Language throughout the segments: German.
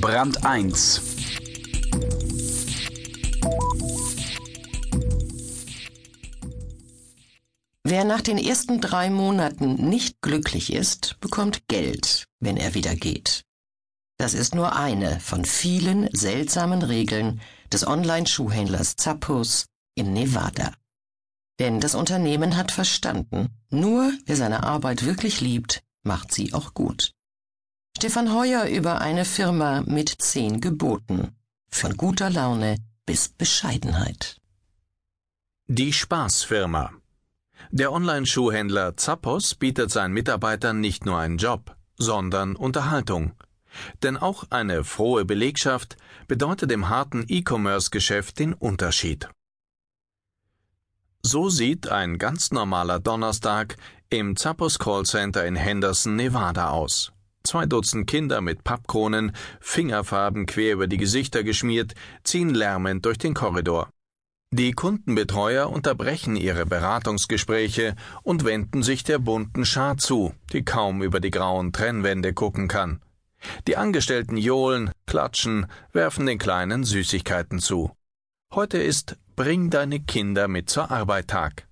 Brand 1 Wer nach den ersten drei Monaten nicht glücklich ist, bekommt Geld, wenn er wieder geht. Das ist nur eine von vielen seltsamen Regeln des Online-Schuhhändlers Zappos in Nevada. Denn das Unternehmen hat verstanden, nur wer seine Arbeit wirklich liebt, macht sie auch gut. Stefan Heuer über eine Firma mit zehn Geboten. Von guter Laune bis Bescheidenheit. Die Spaßfirma. Der Online-Schuhhändler Zappos bietet seinen Mitarbeitern nicht nur einen Job, sondern Unterhaltung. Denn auch eine frohe Belegschaft bedeutet im harten E-Commerce-Geschäft den Unterschied. So sieht ein ganz normaler Donnerstag im Zappos Callcenter in Henderson, Nevada aus. Zwei Dutzend Kinder mit Pappkronen, Fingerfarben quer über die Gesichter geschmiert, ziehen lärmend durch den Korridor. Die Kundenbetreuer unterbrechen ihre Beratungsgespräche und wenden sich der bunten Schar zu, die kaum über die grauen Trennwände gucken kann. Die Angestellten johlen, klatschen, werfen den Kleinen Süßigkeiten zu. Heute ist Bring deine Kinder mit zur Arbeit Tag.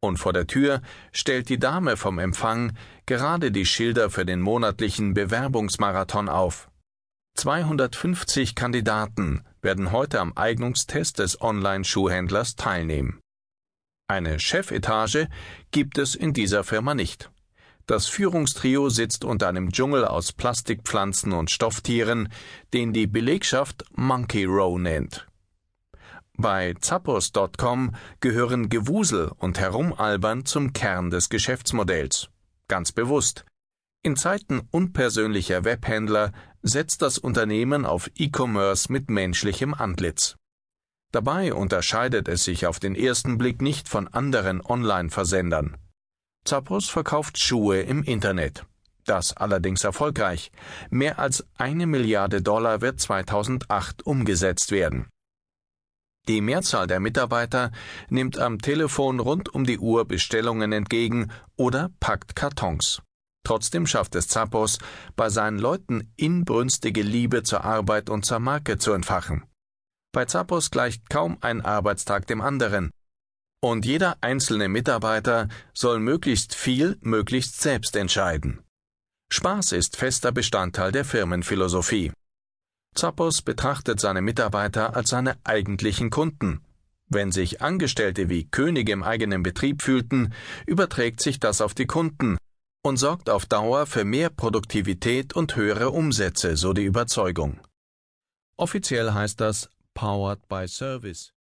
Und vor der Tür stellt die Dame vom Empfang gerade die Schilder für den monatlichen Bewerbungsmarathon auf. 250 Kandidaten werden heute am Eignungstest des Online-Schuhhändlers teilnehmen. Eine Chefetage gibt es in dieser Firma nicht. Das Führungstrio sitzt unter einem Dschungel aus Plastikpflanzen und Stofftieren, den die Belegschaft Monkey Row nennt. Bei Zappos.com gehören Gewusel und Herumalbern zum Kern des Geschäftsmodells. Ganz bewusst. In Zeiten unpersönlicher Webhändler setzt das Unternehmen auf E-Commerce mit menschlichem Antlitz. Dabei unterscheidet es sich auf den ersten Blick nicht von anderen Online-Versendern. Zappos verkauft Schuhe im Internet. Das allerdings erfolgreich. Mehr als eine Milliarde Dollar wird 2008 umgesetzt werden. Die Mehrzahl der Mitarbeiter nimmt am Telefon rund um die Uhr Bestellungen entgegen oder packt Kartons. Trotzdem schafft es Zappos, bei seinen Leuten inbrünstige Liebe zur Arbeit und zur Marke zu entfachen. Bei Zappos gleicht kaum ein Arbeitstag dem anderen. Und jeder einzelne Mitarbeiter soll möglichst viel, möglichst selbst entscheiden. Spaß ist fester Bestandteil der Firmenphilosophie. Zappos betrachtet seine Mitarbeiter als seine eigentlichen Kunden. Wenn sich Angestellte wie Könige im eigenen Betrieb fühlten, überträgt sich das auf die Kunden und sorgt auf Dauer für mehr Produktivität und höhere Umsätze, so die Überzeugung. Offiziell heißt das Powered by Service.